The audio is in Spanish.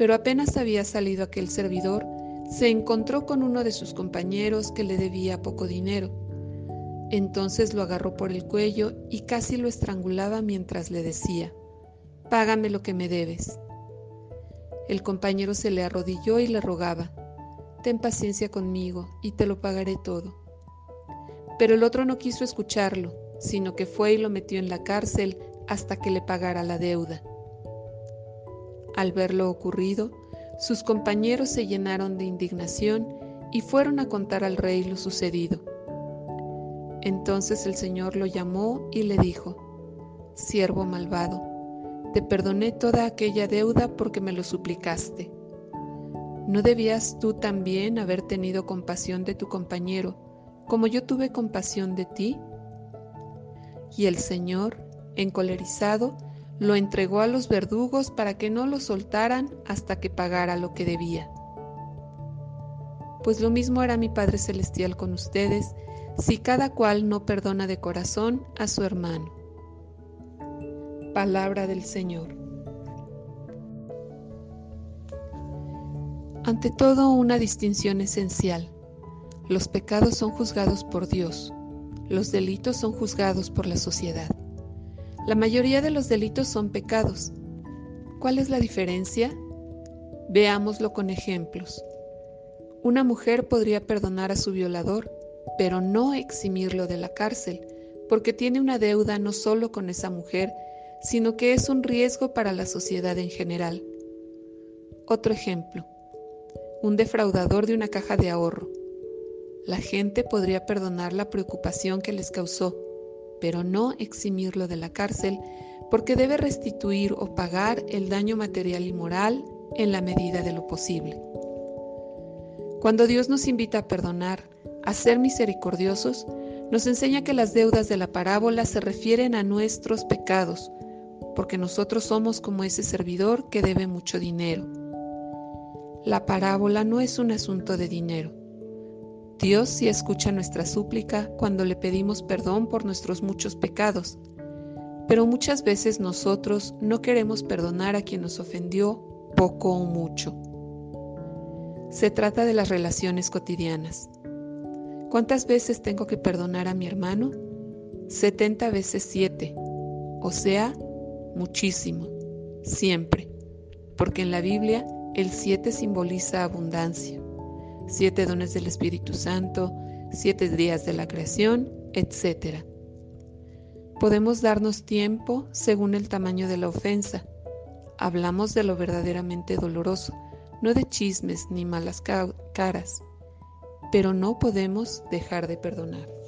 Pero apenas había salido aquel servidor, se encontró con uno de sus compañeros que le debía poco dinero. Entonces lo agarró por el cuello y casi lo estrangulaba mientras le decía, Págame lo que me debes. El compañero se le arrodilló y le rogaba, Ten paciencia conmigo y te lo pagaré todo. Pero el otro no quiso escucharlo, sino que fue y lo metió en la cárcel hasta que le pagara la deuda. Al ver lo ocurrido, sus compañeros se llenaron de indignación y fueron a contar al rey lo sucedido. Entonces el Señor lo llamó y le dijo, Siervo malvado, te perdoné toda aquella deuda porque me lo suplicaste. ¿No debías tú también haber tenido compasión de tu compañero, como yo tuve compasión de ti? Y el Señor, encolerizado, lo entregó a los verdugos para que no lo soltaran hasta que pagara lo que debía. Pues lo mismo hará mi Padre Celestial con ustedes si cada cual no perdona de corazón a su hermano. Palabra del Señor. Ante todo, una distinción esencial. Los pecados son juzgados por Dios, los delitos son juzgados por la sociedad. La mayoría de los delitos son pecados. ¿Cuál es la diferencia? Veámoslo con ejemplos. Una mujer podría perdonar a su violador, pero no eximirlo de la cárcel, porque tiene una deuda no solo con esa mujer, sino que es un riesgo para la sociedad en general. Otro ejemplo. Un defraudador de una caja de ahorro. La gente podría perdonar la preocupación que les causó, pero no eximirlo de la cárcel porque debe restituir o pagar el daño material y moral en la medida de lo posible. Cuando Dios nos invita a perdonar, a ser misericordiosos, nos enseña que las deudas de la parábola se refieren a nuestros pecados, porque nosotros somos como ese servidor que debe mucho dinero. La parábola no es un asunto de dinero, Dios sí escucha nuestra súplica cuando le pedimos perdón por nuestros muchos pecados, pero muchas veces nosotros no queremos perdonar a quien nos ofendió poco o mucho. Se trata de las relaciones cotidianas. ¿Cuántas veces tengo que perdonar a mi hermano? 70 veces 7, o sea, muchísimo, siempre, porque en la Biblia el 7 simboliza abundancia siete dones del Espíritu Santo, siete días de la creación, etc. Podemos darnos tiempo según el tamaño de la ofensa. Hablamos de lo verdaderamente doloroso, no de chismes ni malas caras, pero no podemos dejar de perdonar.